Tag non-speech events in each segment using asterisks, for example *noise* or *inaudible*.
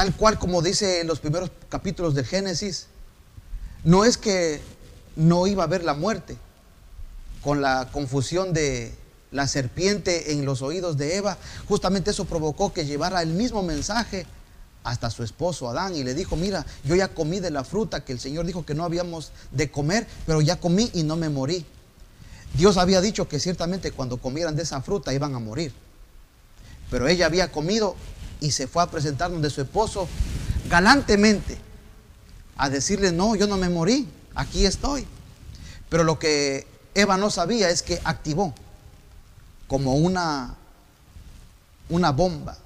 tal cual como dice en los primeros capítulos del Génesis, no es que no iba a haber la muerte, con la confusión de la serpiente en los oídos de Eva, justamente eso provocó que llevara el mismo mensaje hasta su esposo Adán y le dijo, mira, yo ya comí de la fruta que el Señor dijo que no habíamos de comer, pero ya comí y no me morí. Dios había dicho que ciertamente cuando comieran de esa fruta iban a morir. Pero ella había comido y se fue a presentar donde su esposo galantemente a decirle, no, yo no me morí, aquí estoy. Pero lo que Eva no sabía es que activó como una, una bomba,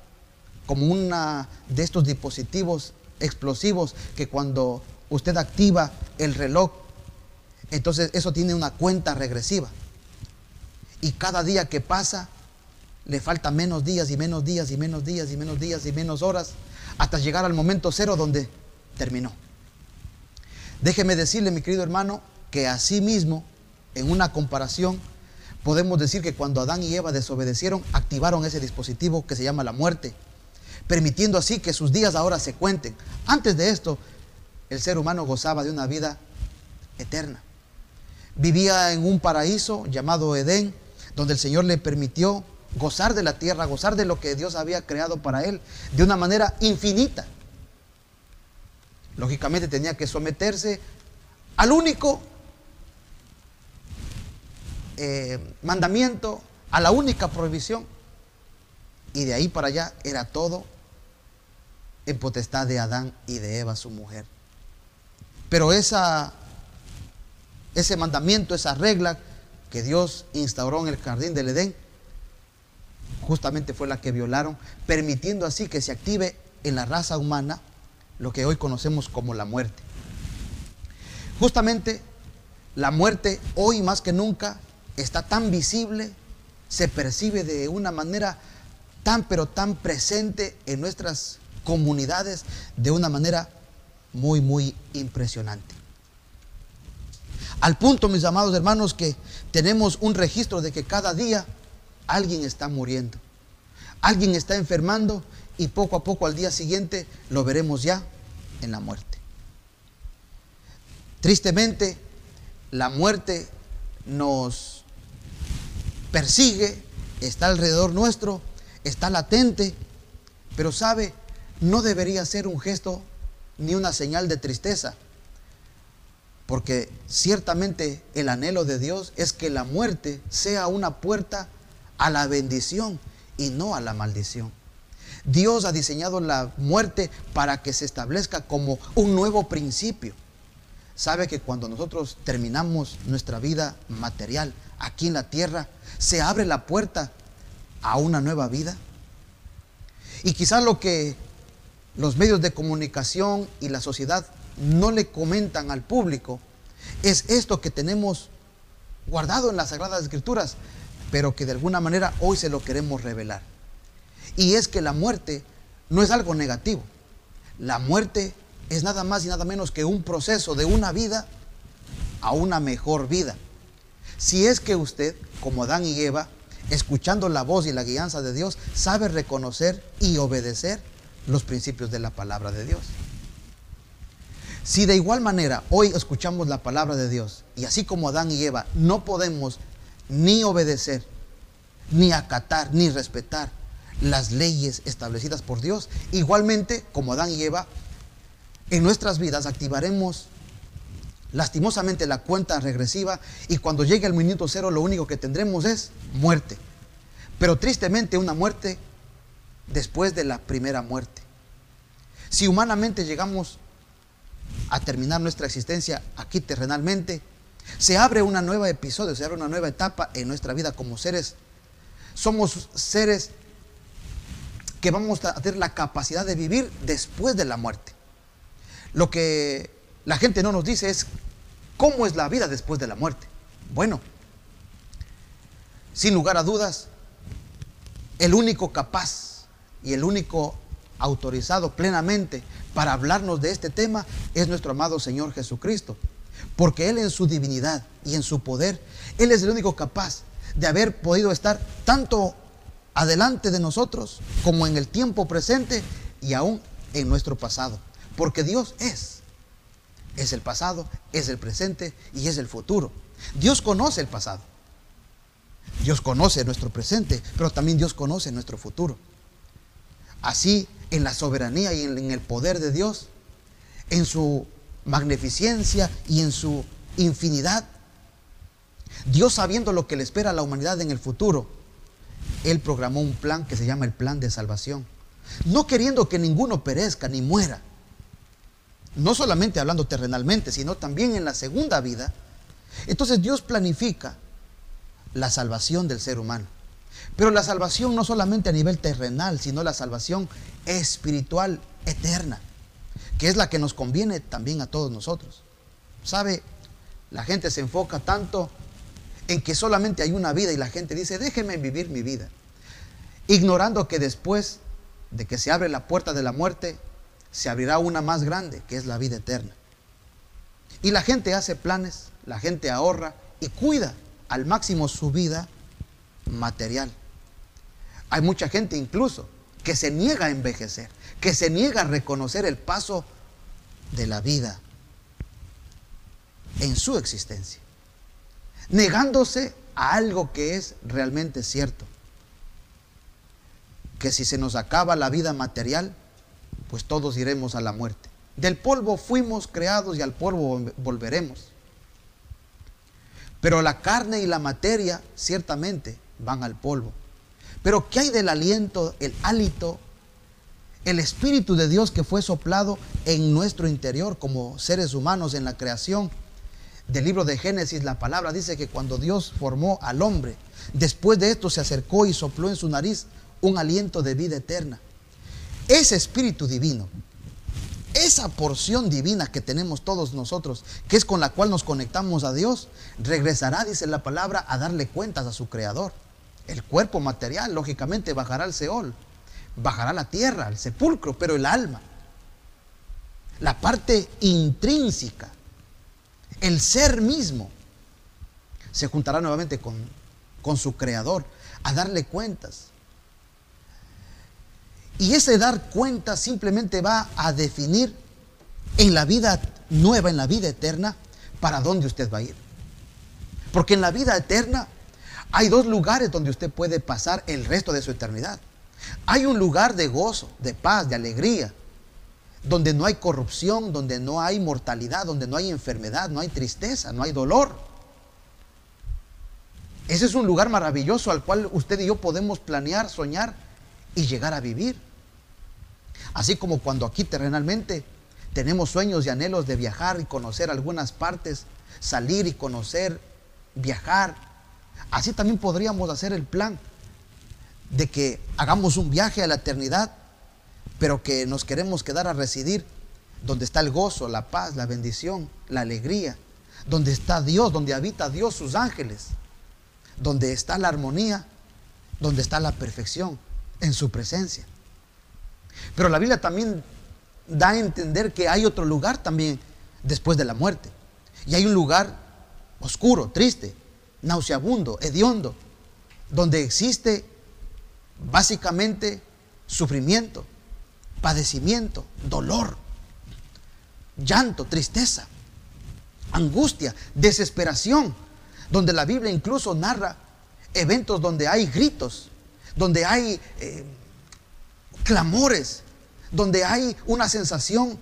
como una de estos dispositivos explosivos que cuando usted activa el reloj, entonces eso tiene una cuenta regresiva. Y cada día que pasa, le falta menos días y menos días y menos días y menos días y menos horas hasta llegar al momento cero donde terminó. Déjeme decirle, mi querido hermano, que así mismo, en una comparación, podemos decir que cuando Adán y Eva desobedecieron, activaron ese dispositivo que se llama la muerte, permitiendo así que sus días ahora se cuenten. Antes de esto, el ser humano gozaba de una vida eterna. Vivía en un paraíso llamado Edén, donde el Señor le permitió gozar de la tierra, gozar de lo que Dios había creado para él, de una manera infinita. Lógicamente tenía que someterse al único eh, mandamiento, a la única prohibición. Y de ahí para allá era todo en potestad de Adán y de Eva, su mujer. Pero esa, ese mandamiento, esa regla que Dios instauró en el jardín del Edén, justamente fue la que violaron, permitiendo así que se active en la raza humana lo que hoy conocemos como la muerte. Justamente la muerte hoy más que nunca está tan visible, se percibe de una manera tan pero tan presente en nuestras comunidades de una manera muy muy impresionante. Al punto, mis amados hermanos, que tenemos un registro de que cada día alguien está muriendo, alguien está enfermando y poco a poco al día siguiente lo veremos ya en la muerte. Tristemente, la muerte nos persigue, está alrededor nuestro, está latente, pero sabe, no debería ser un gesto ni una señal de tristeza, porque ciertamente el anhelo de Dios es que la muerte sea una puerta a la bendición y no a la maldición. Dios ha diseñado la muerte para que se establezca como un nuevo principio. Sabe que cuando nosotros terminamos nuestra vida material aquí en la tierra, se abre la puerta a una nueva vida. Y quizás lo que los medios de comunicación y la sociedad no le comentan al público es esto que tenemos guardado en las Sagradas Escrituras, pero que de alguna manera hoy se lo queremos revelar. Y es que la muerte no es algo negativo. La muerte es nada más y nada menos que un proceso de una vida a una mejor vida. Si es que usted, como Adán y Eva, escuchando la voz y la guianza de Dios, sabe reconocer y obedecer los principios de la palabra de Dios. Si de igual manera hoy escuchamos la palabra de Dios y así como Adán y Eva no podemos ni obedecer, ni acatar, ni respetar las leyes establecidas por Dios. Igualmente, como Adán y Eva, en nuestras vidas activaremos lastimosamente la cuenta regresiva y cuando llegue el minuto cero lo único que tendremos es muerte. Pero tristemente una muerte después de la primera muerte. Si humanamente llegamos a terminar nuestra existencia aquí terrenalmente, se abre una nueva episodio, se abre una nueva etapa en nuestra vida como seres. Somos seres que vamos a tener la capacidad de vivir después de la muerte. Lo que la gente no nos dice es cómo es la vida después de la muerte. Bueno, sin lugar a dudas, el único capaz y el único autorizado plenamente para hablarnos de este tema es nuestro amado Señor Jesucristo. Porque Él en su divinidad y en su poder, Él es el único capaz de haber podido estar tanto adelante de nosotros como en el tiempo presente y aún en nuestro pasado, porque Dios es. Es el pasado, es el presente y es el futuro. Dios conoce el pasado. Dios conoce nuestro presente, pero también Dios conoce nuestro futuro. Así, en la soberanía y en el poder de Dios, en su magnificencia y en su infinidad, Dios sabiendo lo que le espera a la humanidad en el futuro, Él programó un plan que se llama el plan de salvación. No queriendo que ninguno perezca ni muera. No solamente hablando terrenalmente, sino también en la segunda vida. Entonces Dios planifica la salvación del ser humano. Pero la salvación no solamente a nivel terrenal, sino la salvación espiritual eterna, que es la que nos conviene también a todos nosotros. ¿Sabe? La gente se enfoca tanto en que solamente hay una vida y la gente dice, déjeme vivir mi vida, ignorando que después de que se abre la puerta de la muerte, se abrirá una más grande, que es la vida eterna. Y la gente hace planes, la gente ahorra y cuida al máximo su vida material. Hay mucha gente incluso que se niega a envejecer, que se niega a reconocer el paso de la vida en su existencia, negándose a algo que es realmente cierto, que si se nos acaba la vida material, pues todos iremos a la muerte. Del polvo fuimos creados y al polvo volveremos. Pero la carne y la materia ciertamente van al polvo. Pero ¿qué hay del aliento, el hálito, el Espíritu de Dios que fue soplado en nuestro interior como seres humanos en la creación? Del libro de Génesis, la palabra dice que cuando Dios formó al hombre, después de esto se acercó y sopló en su nariz un aliento de vida eterna. Ese Espíritu divino, esa porción divina que tenemos todos nosotros, que es con la cual nos conectamos a Dios, regresará, dice la palabra, a darle cuentas a su Creador. El cuerpo material, lógicamente, bajará al Seol, bajará a la tierra, al sepulcro, pero el alma, la parte intrínseca, el ser mismo, se juntará nuevamente con, con su Creador a darle cuentas. Y ese dar cuentas simplemente va a definir en la vida nueva, en la vida eterna, para dónde usted va a ir. Porque en la vida eterna hay dos lugares donde usted puede pasar el resto de su eternidad. Hay un lugar de gozo, de paz, de alegría, donde no hay corrupción, donde no hay mortalidad, donde no hay enfermedad, no hay tristeza, no hay dolor. Ese es un lugar maravilloso al cual usted y yo podemos planear, soñar y llegar a vivir. Así como cuando aquí terrenalmente tenemos sueños y anhelos de viajar y conocer algunas partes, salir y conocer, viajar, Así también podríamos hacer el plan de que hagamos un viaje a la eternidad, pero que nos queremos quedar a residir donde está el gozo, la paz, la bendición, la alegría, donde está Dios, donde habita Dios, sus ángeles, donde está la armonía, donde está la perfección en su presencia. Pero la Biblia también da a entender que hay otro lugar también después de la muerte. Y hay un lugar oscuro, triste, nauseabundo, hediondo, donde existe básicamente sufrimiento, padecimiento, dolor, llanto, tristeza, angustia, desesperación, donde la Biblia incluso narra eventos donde hay gritos, donde hay eh, clamores, donde hay una sensación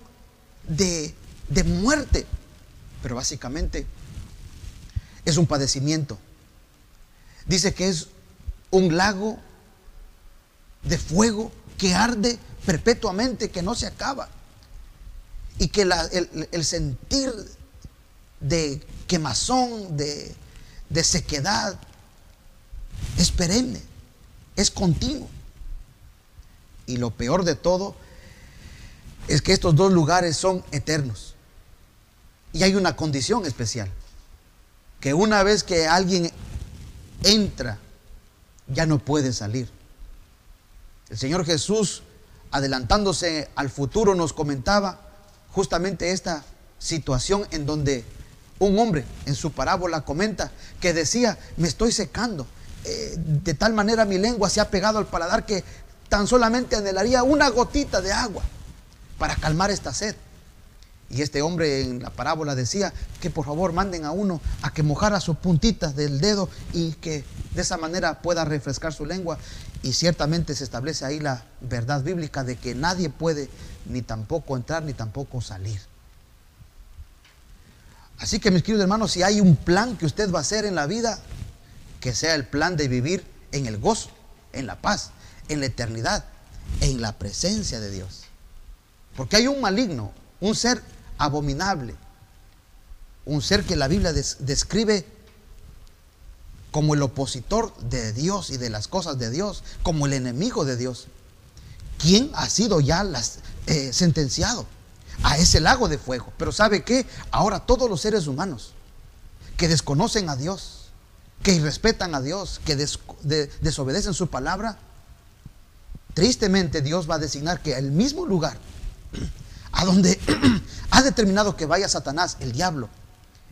de, de muerte, pero básicamente es un padecimiento. Dice que es un lago de fuego que arde perpetuamente, que no se acaba. Y que el, sentir de quemazón, de, de sequedad, es perenne, es continuo. Y lo peor de todo es que estos dos lugares son eternos. Y hay una condición especial que una vez que alguien entra, ya no puede salir. El Señor Jesús, adelantándose al futuro, nos comentaba justamente esta situación en donde un hombre en su parábola comenta que decía, me estoy secando, eh, de tal manera mi lengua se ha pegado al paladar que tan solamente anhelaría una gotita de agua. para calmar esta sed. Y este hombre en la parábola decía que por favor manden a uno a que mojara sus puntitas del dedo y que de esa manera pueda refrescar su lengua. Y ciertamente se establece ahí la verdad bíblica de que nadie puede ni tampoco entrar ni tampoco salir. Así que mis queridos hermanos, si hay un plan que usted va a hacer en la vida, que sea el plan de vivir en el gozo, en la paz, en la eternidad, en la presencia de Dios. Porque hay un maligno, un ser abominable, un ser que la Biblia describe como el opositor de Dios y de las cosas de Dios, como el enemigo de Dios. ¿Quién ha sido ya eh, sentenciado a ese lago de fuego? Pero ¿sabe qué? Ahora todos los seres humanos que desconocen a Dios, que irrespetan a Dios, que desobedecen su palabra, tristemente Dios va a designar que el mismo lugar a donde *clears throat* ha determinado que vaya Satanás, el diablo,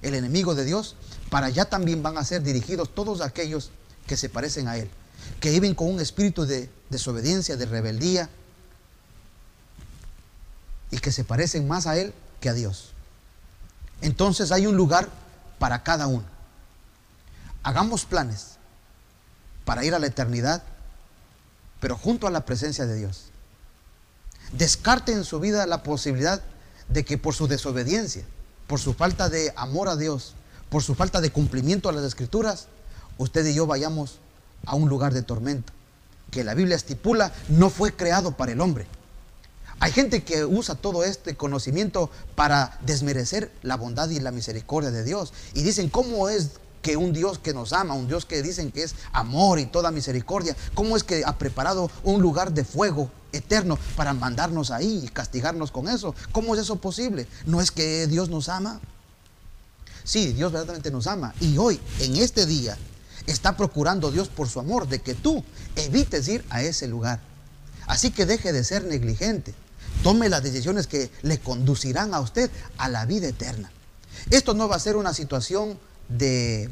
el enemigo de Dios, para allá también van a ser dirigidos todos aquellos que se parecen a Él, que viven con un espíritu de desobediencia, de rebeldía, y que se parecen más a Él que a Dios. Entonces hay un lugar para cada uno. Hagamos planes para ir a la eternidad, pero junto a la presencia de Dios descarte en su vida la posibilidad de que por su desobediencia, por su falta de amor a Dios, por su falta de cumplimiento a las escrituras, usted y yo vayamos a un lugar de tormento, que la Biblia estipula no fue creado para el hombre. Hay gente que usa todo este conocimiento para desmerecer la bondad y la misericordia de Dios. Y dicen, ¿cómo es que un Dios que nos ama, un Dios que dicen que es amor y toda misericordia, ¿cómo es que ha preparado un lugar de fuego eterno para mandarnos ahí y castigarnos con eso? ¿Cómo es eso posible? ¿No es que Dios nos ama? Sí, Dios verdaderamente nos ama. Y hoy, en este día, está procurando Dios por su amor de que tú evites ir a ese lugar. Así que deje de ser negligente. Tome las decisiones que le conducirán a usted a la vida eterna. Esto no va a ser una situación de,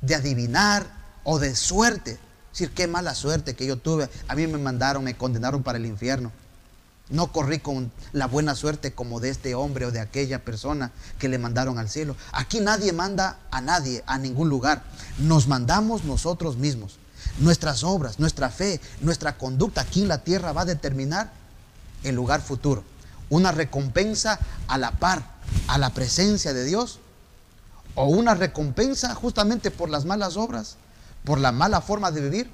de adivinar o de suerte. Decir, qué mala suerte que yo tuve. A mí me mandaron, me condenaron para el infierno. No corrí con la buena suerte como de este hombre o de aquella persona que le mandaron al cielo. Aquí nadie manda a nadie, a ningún lugar. Nos mandamos nosotros mismos. Nuestras obras, nuestra fe, nuestra conducta aquí en la tierra va a determinar el lugar futuro. Una recompensa a la par, a la presencia de Dios o una recompensa justamente por las malas obras, por la mala forma de vivir,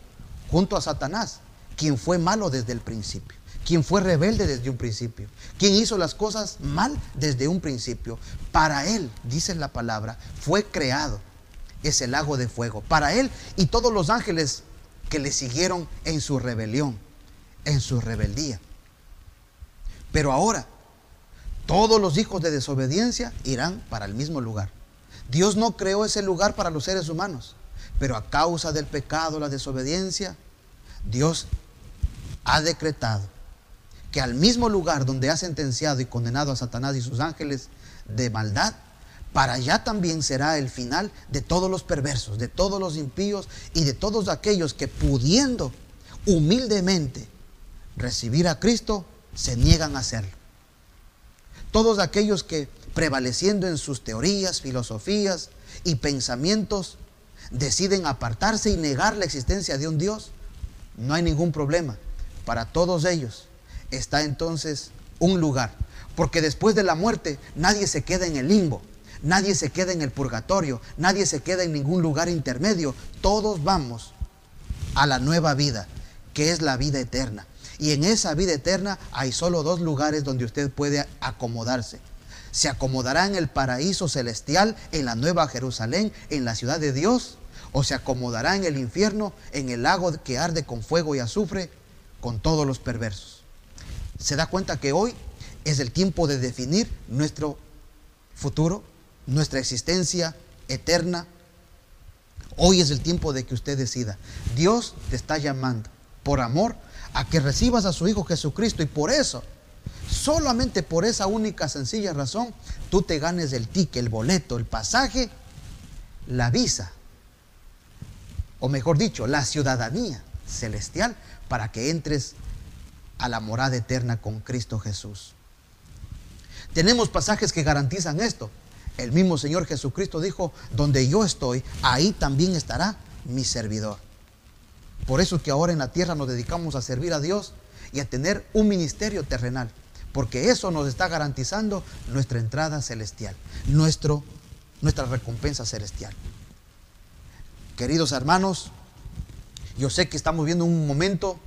junto a Satanás, quien fue malo desde el principio, quien fue rebelde desde un principio, quien hizo las cosas mal desde un principio. Para él, dice la palabra, fue creado ese lago de fuego. Para él y todos los ángeles que le siguieron en su rebelión, en su rebeldía. Pero ahora, todos los hijos de desobediencia irán para el mismo lugar. Dios no creó ese lugar para los seres humanos, pero a causa del pecado, la desobediencia, Dios ha decretado que al mismo lugar donde ha sentenciado y condenado a Satanás y sus ángeles de maldad, para allá también será el final de todos los perversos, de todos los impíos y de todos aquellos que pudiendo humildemente recibir a Cristo, se niegan a hacerlo. Todos aquellos que prevaleciendo en sus teorías, filosofías y pensamientos, deciden apartarse y negar la existencia de un Dios, no hay ningún problema. Para todos ellos está entonces un lugar, porque después de la muerte nadie se queda en el limbo, nadie se queda en el purgatorio, nadie se queda en ningún lugar intermedio, todos vamos a la nueva vida, que es la vida eterna. Y en esa vida eterna hay solo dos lugares donde usted puede acomodarse se acomodará en el paraíso celestial, en la nueva Jerusalén, en la ciudad de Dios, o se acomodará en el infierno, en el lago que arde con fuego y azufre, con todos los perversos. Se da cuenta que hoy es el tiempo de definir nuestro futuro, nuestra existencia eterna. Hoy es el tiempo de que usted decida. Dios te está llamando por amor a que recibas a su Hijo Jesucristo y por eso solamente por esa única sencilla razón, tú te ganes el ticket, el boleto, el pasaje, la visa, o mejor dicho, la ciudadanía celestial para que entres a la morada eterna con Cristo Jesús. Tenemos pasajes que garantizan esto. El mismo Señor Jesucristo dijo, donde yo estoy, ahí también estará mi servidor. Por eso que ahora en la tierra nos dedicamos a servir a Dios y a tener un ministerio terrenal, porque eso nos está garantizando nuestra entrada celestial, nuestro, nuestra recompensa celestial. Queridos hermanos, yo sé que estamos viendo un momento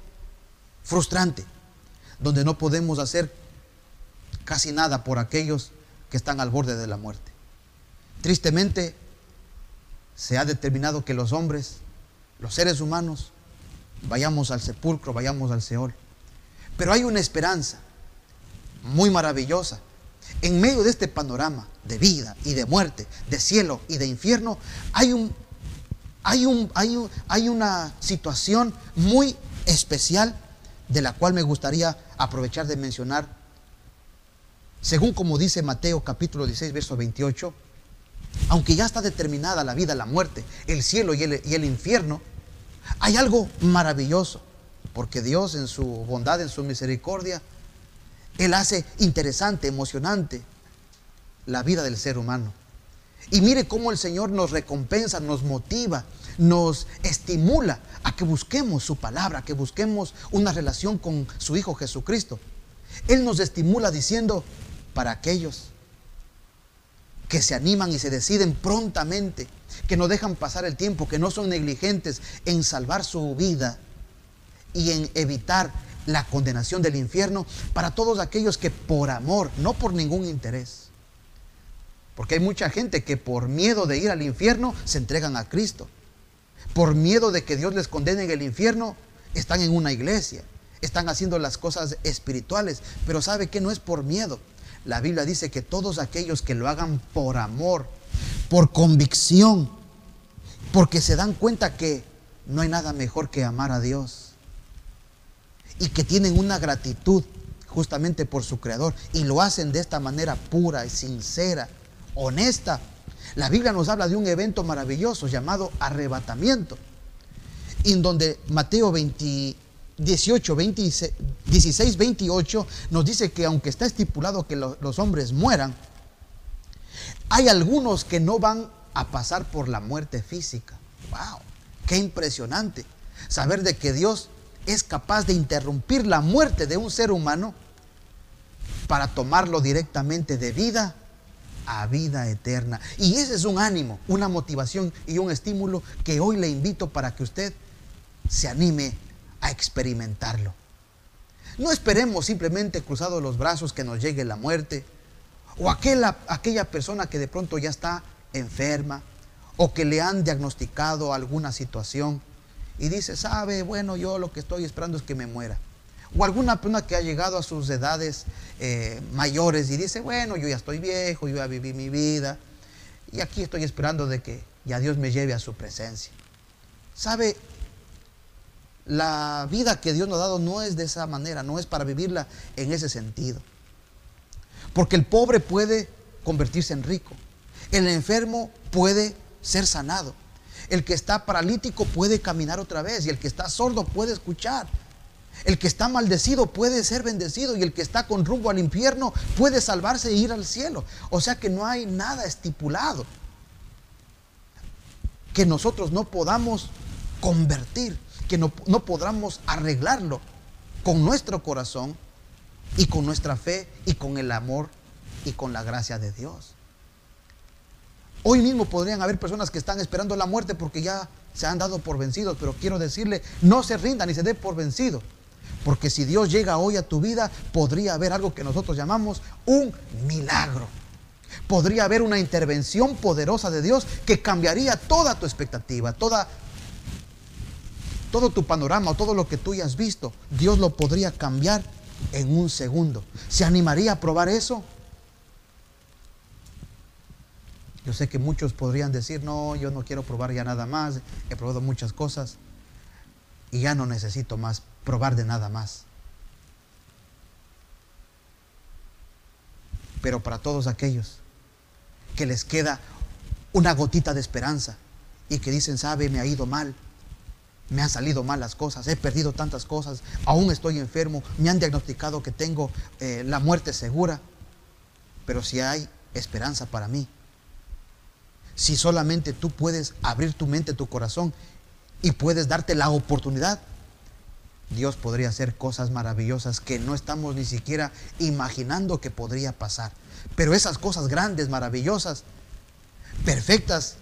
frustrante, donde no podemos hacer casi nada por aquellos que están al borde de la muerte. Tristemente, se ha determinado que los hombres, los seres humanos, vayamos al sepulcro, vayamos al Seol. Pero hay una esperanza muy maravillosa. En medio de este panorama de vida y de muerte, de cielo y de infierno, hay, un, hay, un, hay, hay una situación muy especial de la cual me gustaría aprovechar de mencionar. Según como dice Mateo capítulo 16, verso 28, aunque ya está determinada la vida, la muerte, el cielo y el, y el infierno, hay algo maravilloso, porque Dios en su bondad, en su misericordia, Él hace interesante, emocionante la vida del ser humano. Y mire cómo el Señor nos recompensa, nos motiva, nos estimula a que busquemos su palabra, a que busquemos una relación con su Hijo Jesucristo. Él nos estimula diciendo, para aquellos que se animan y se deciden prontamente, que no dejan pasar el tiempo, que no son negligentes en salvar su vida y en evitar la condenación del infierno, para todos aquellos que por amor, no por ningún interés, porque hay mucha gente que por miedo de ir al infierno se entregan a Cristo. Por miedo de que Dios les condene en el infierno, están en una iglesia, están haciendo las cosas espirituales, pero sabe que no es por miedo, la Biblia dice que todos aquellos que lo hagan por amor, por convicción, porque se dan cuenta que no hay nada mejor que amar a Dios y que tienen una gratitud justamente por su creador y lo hacen de esta manera pura y sincera, honesta. La Biblia nos habla de un evento maravilloso llamado arrebatamiento, en donde Mateo 20, 18, 16, 28 nos dice que aunque está estipulado que los hombres mueran, hay algunos que no van a pasar por la muerte física. ¡Wow! ¡Qué impresionante! Saber de que Dios es capaz de interrumpir la muerte de un ser humano para tomarlo directamente de vida a vida eterna. Y ese es un ánimo, una motivación y un estímulo que hoy le invito para que usted se anime a experimentarlo. No esperemos simplemente cruzados los brazos que nos llegue la muerte o aquella, aquella persona que de pronto ya está enferma o que le han diagnosticado alguna situación y dice, sabe, bueno, yo lo que estoy esperando es que me muera. O alguna persona que ha llegado a sus edades eh, mayores y dice, bueno, yo ya estoy viejo, yo ya viví mi vida y aquí estoy esperando de que ya Dios me lleve a su presencia. ¿Sabe? La vida que Dios nos ha dado no es de esa manera, no es para vivirla en ese sentido. Porque el pobre puede convertirse en rico, el enfermo puede ser sanado, el que está paralítico puede caminar otra vez y el que está sordo puede escuchar. El que está maldecido puede ser bendecido y el que está con rumbo al infierno puede salvarse e ir al cielo. O sea que no hay nada estipulado que nosotros no podamos convertir que no, no podamos arreglarlo con nuestro corazón y con nuestra fe y con el amor y con la gracia de Dios. Hoy mismo podrían haber personas que están esperando la muerte porque ya se han dado por vencidos, pero quiero decirle, no se rindan ni se dé por vencido. Porque si Dios llega hoy a tu vida, podría haber algo que nosotros llamamos un milagro. Podría haber una intervención poderosa de Dios que cambiaría toda tu expectativa, toda todo tu panorama todo lo que tú hayas visto, Dios lo podría cambiar en un segundo. ¿Se animaría a probar eso? Yo sé que muchos podrían decir, no, yo no quiero probar ya nada más, he probado muchas cosas y ya no necesito más probar de nada más. Pero para todos aquellos que les queda una gotita de esperanza y que dicen, sabe, me ha ido mal, me han salido mal las cosas, he perdido tantas cosas, aún estoy enfermo, me han diagnosticado que tengo eh, la muerte segura, pero si hay esperanza para mí, si solamente tú puedes abrir tu mente, tu corazón y puedes darte la oportunidad, Dios podría hacer cosas maravillosas que no estamos ni siquiera imaginando que podría pasar. Pero esas cosas grandes, maravillosas, perfectas,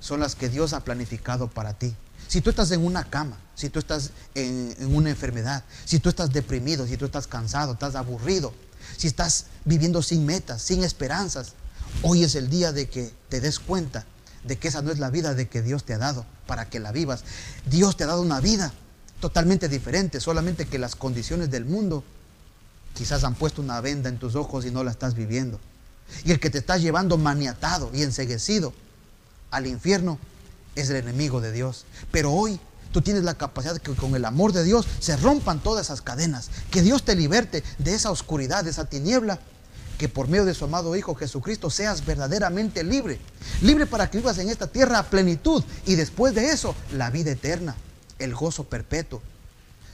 son las que Dios ha planificado para ti. Si tú estás en una cama, si tú estás en, una enfermedad, si tú estás deprimido, si tú estás cansado, estás aburrido, si estás viviendo sin metas, sin esperanzas, hoy es el día de que te des cuenta de que esa no es la vida de que Dios te ha dado para que la vivas. Dios te ha dado una vida totalmente diferente, solamente que las condiciones del mundo quizás han puesto una venda en tus ojos y no la estás viviendo. Y el que te está llevando maniatado y enseguecido al infierno es el enemigo de Dios. Pero hoy tú tienes la capacidad de que con el amor de Dios se rompan todas esas cadenas, que Dios te liberte de esa oscuridad, de esa tiniebla, que por medio de su amado Hijo Jesucristo seas verdaderamente libre. Libre para que vivas en esta tierra a plenitud y después de eso la vida eterna, el gozo perpetuo.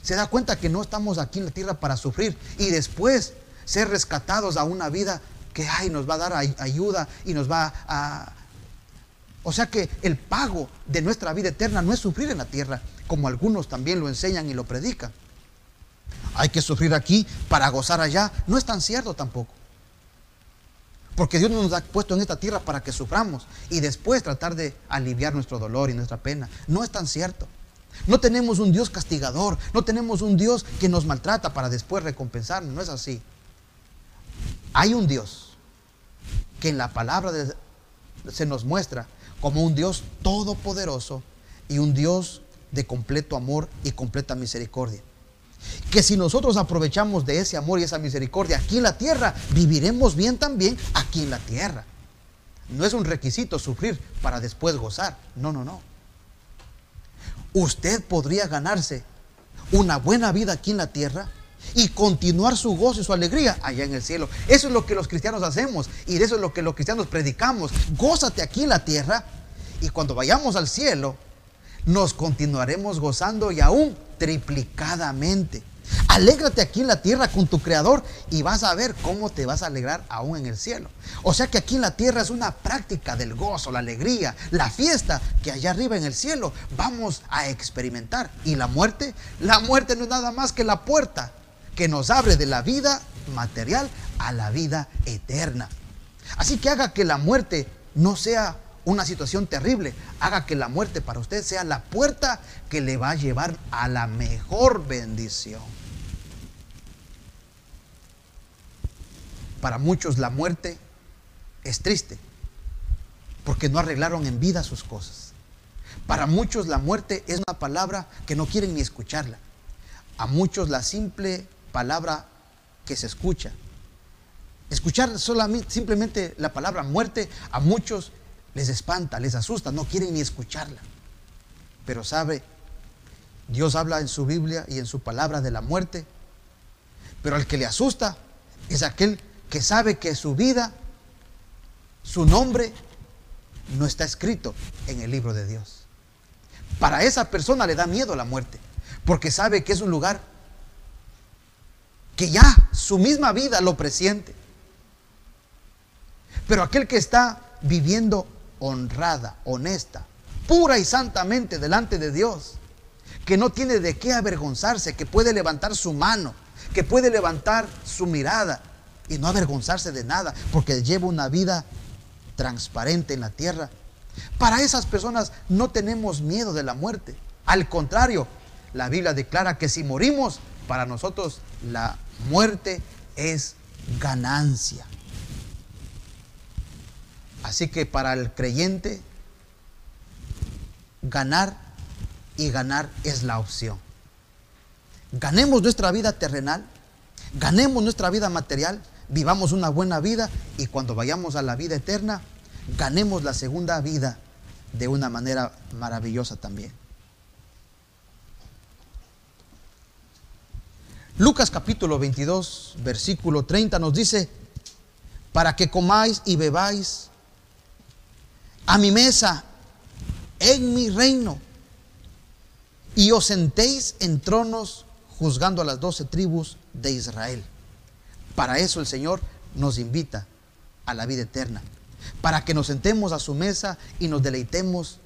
Se da cuenta que no estamos aquí en la tierra para sufrir y después ser rescatados a una vida que ay, nos va a dar ayuda y nos va a, o sea que el pago de nuestra vida eterna no es sufrir en la tierra, como algunos también lo enseñan y lo predican. Hay que sufrir aquí para gozar allá. No es tan cierto tampoco. Porque Dios nos ha puesto en esta tierra para que suframos y después tratar de aliviar nuestro dolor y nuestra pena. No es tan cierto. No tenemos un Dios castigador, no tenemos un Dios que nos maltrata para después recompensarnos. No es así. Hay un Dios que en la palabra se nos muestra como un Dios todopoderoso y un Dios de completo amor y completa misericordia. Que si nosotros aprovechamos de ese amor y esa misericordia aquí en la tierra, viviremos bien también aquí en la tierra. No es un requisito sufrir para después gozar. No, no, no. Usted podría ganarse una buena vida aquí en la tierra y continuar su gozo y su alegría allá en el cielo. Eso es lo que los cristianos hacemos y eso es lo que los cristianos predicamos. Gózate aquí en la tierra y cuando vayamos al cielo nos continuaremos gozando y aún triplicadamente. Alégrate aquí en la tierra con tu creador y vas a ver cómo te vas a alegrar aún en el cielo. O sea que aquí en la tierra es una práctica del gozo, la alegría, la fiesta que allá arriba en el cielo vamos a experimentar. Y la muerte, la muerte no es nada más que la puerta que nos abre de la vida material a la vida eterna. Así que haga que la muerte no sea una situación terrible, haga que la muerte para usted sea la puerta que le va a llevar a la mejor bendición. Para muchos la muerte es triste, porque no arreglaron en vida sus cosas. Para muchos la muerte es una palabra que no quieren ni escucharla. A muchos la simple palabra que se escucha. Escuchar solamente, simplemente la palabra muerte a muchos les espanta, les asusta, no quieren ni escucharla. Pero sabe, Dios habla en su Biblia y en su palabra de la muerte, pero al que le asusta es aquel que sabe que su vida, su nombre, no está escrito en el libro de Dios. Para esa persona le da miedo la muerte, porque sabe que es un lugar que ya su misma vida lo presiente. Pero aquel que está viviendo honrada, honesta, pura y santamente delante de Dios, que no tiene de qué avergonzarse, que puede levantar su mano, que puede levantar su mirada y no avergonzarse de nada, porque lleva una vida transparente en la tierra. Para esas personas no tenemos miedo de la muerte. Al contrario, la Biblia declara que si morimos, para nosotros la muerte es ganancia. Así que para el creyente, ganar y ganar es la opción. Ganemos nuestra vida terrenal, ganemos nuestra vida material, vivamos una buena vida y cuando vayamos a la vida eterna, ganemos la segunda vida de una manera maravillosa también. Lucas capítulo 22, versículo 30 nos dice, para que comáis y bebáis a mi mesa en mi reino y os sentéis en tronos juzgando a las doce tribus de Israel. Para eso el Señor nos invita a la vida eterna, para que nos sentemos a su mesa y nos deleitemos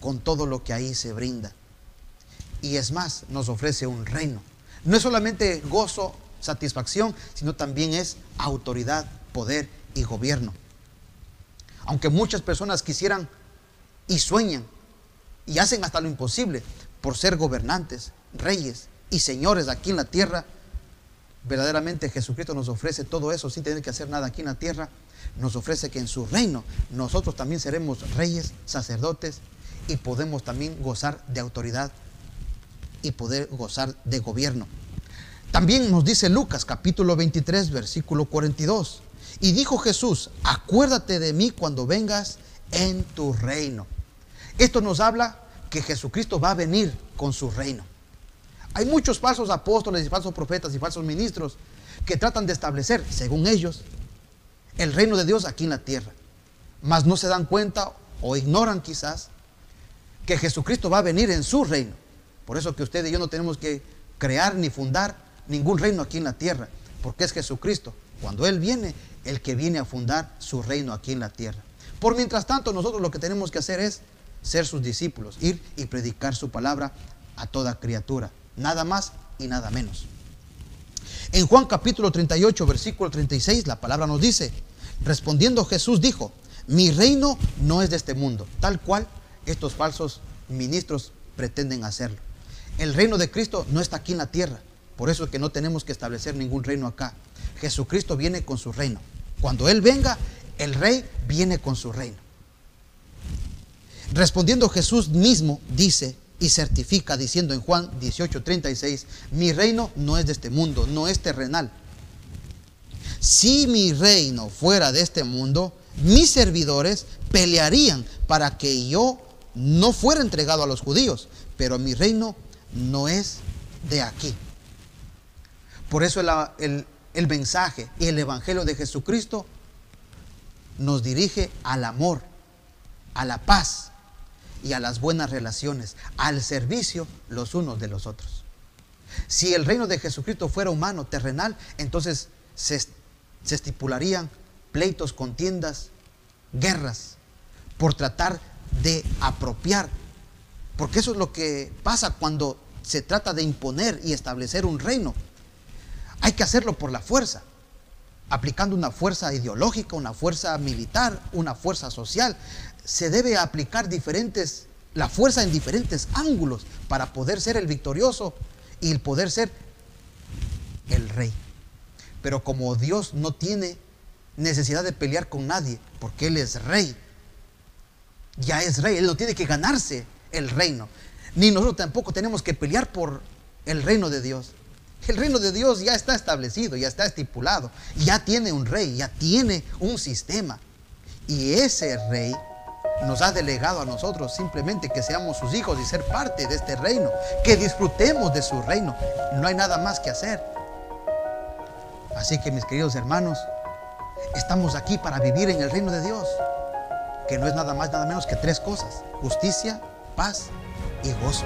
con todo lo que ahí se brinda. Y es más, nos ofrece un reino. No es solamente gozo, satisfacción, sino también es autoridad, poder y gobierno. Aunque muchas personas quisieran y sueñan y hacen hasta lo imposible por ser gobernantes, reyes y señores aquí en la tierra, verdaderamente Jesucristo nos ofrece todo eso sin tener que hacer nada aquí en la tierra. Nos ofrece que en su reino nosotros también seremos reyes, sacerdotes y podemos también gozar de autoridad y poder gozar de gobierno. También nos dice Lucas capítulo 23 versículo 42. Y dijo Jesús, acuérdate de mí cuando vengas en tu reino. Esto nos habla que Jesucristo va a venir con su reino. Hay muchos falsos apóstoles y falsos profetas y falsos ministros que tratan de establecer, según ellos, el reino de Dios aquí en la tierra. Mas no se dan cuenta o ignoran quizás que Jesucristo va a venir en su reino. Por eso que usted y yo no tenemos que crear ni fundar ningún reino aquí en la tierra, porque es Jesucristo. Cuando Él viene, el que viene a fundar su reino aquí en la tierra. Por mientras tanto, nosotros lo que tenemos que hacer es ser sus discípulos, ir y predicar su palabra a toda criatura, nada más y nada menos. En Juan capítulo 38, versículo 36, la palabra nos dice, respondiendo Jesús dijo, mi reino no es de este mundo, tal cual estos falsos ministros pretenden hacerlo. El reino de Cristo no está aquí en la tierra, por eso es que no tenemos que establecer ningún reino acá. Jesucristo viene con su reino. Cuando Él venga, el rey viene con su reino. Respondiendo Jesús mismo dice y certifica diciendo en Juan 18:36, mi reino no es de este mundo, no es terrenal. Si mi reino fuera de este mundo, mis servidores pelearían para que yo no fuera entregado a los judíos, pero mi reino no es de aquí. Por eso el, el mensaje y el evangelio de Jesucristo nos dirige al amor, a la paz y a las buenas relaciones, al servicio los unos de los otros. Si el reino de Jesucristo fuera humano, terrenal, entonces se, se estipularían pleitos, contiendas, guerras, por tratar de apropiar. Porque eso es lo que pasa cuando se trata de imponer y establecer un reino. Hay que hacerlo por la fuerza, aplicando una fuerza ideológica, una fuerza militar, una fuerza social. Se debe aplicar diferentes, la fuerza en diferentes ángulos para poder ser el victorioso y el poder ser el rey. Pero como Dios no tiene necesidad de pelear con nadie, porque Él es rey, ya es rey, Él no tiene que ganarse el reino. Ni nosotros tampoco tenemos que pelear por el reino de Dios. El reino de Dios ya está establecido, ya está estipulado, ya tiene un rey, ya tiene un sistema. Y ese rey nos ha delegado a nosotros simplemente que seamos sus hijos y ser parte de este reino, que disfrutemos de su reino. No hay nada más que hacer. Así que mis queridos hermanos, estamos aquí para vivir en el reino de Dios que no es nada más, nada menos que tres cosas, justicia, paz y gozo.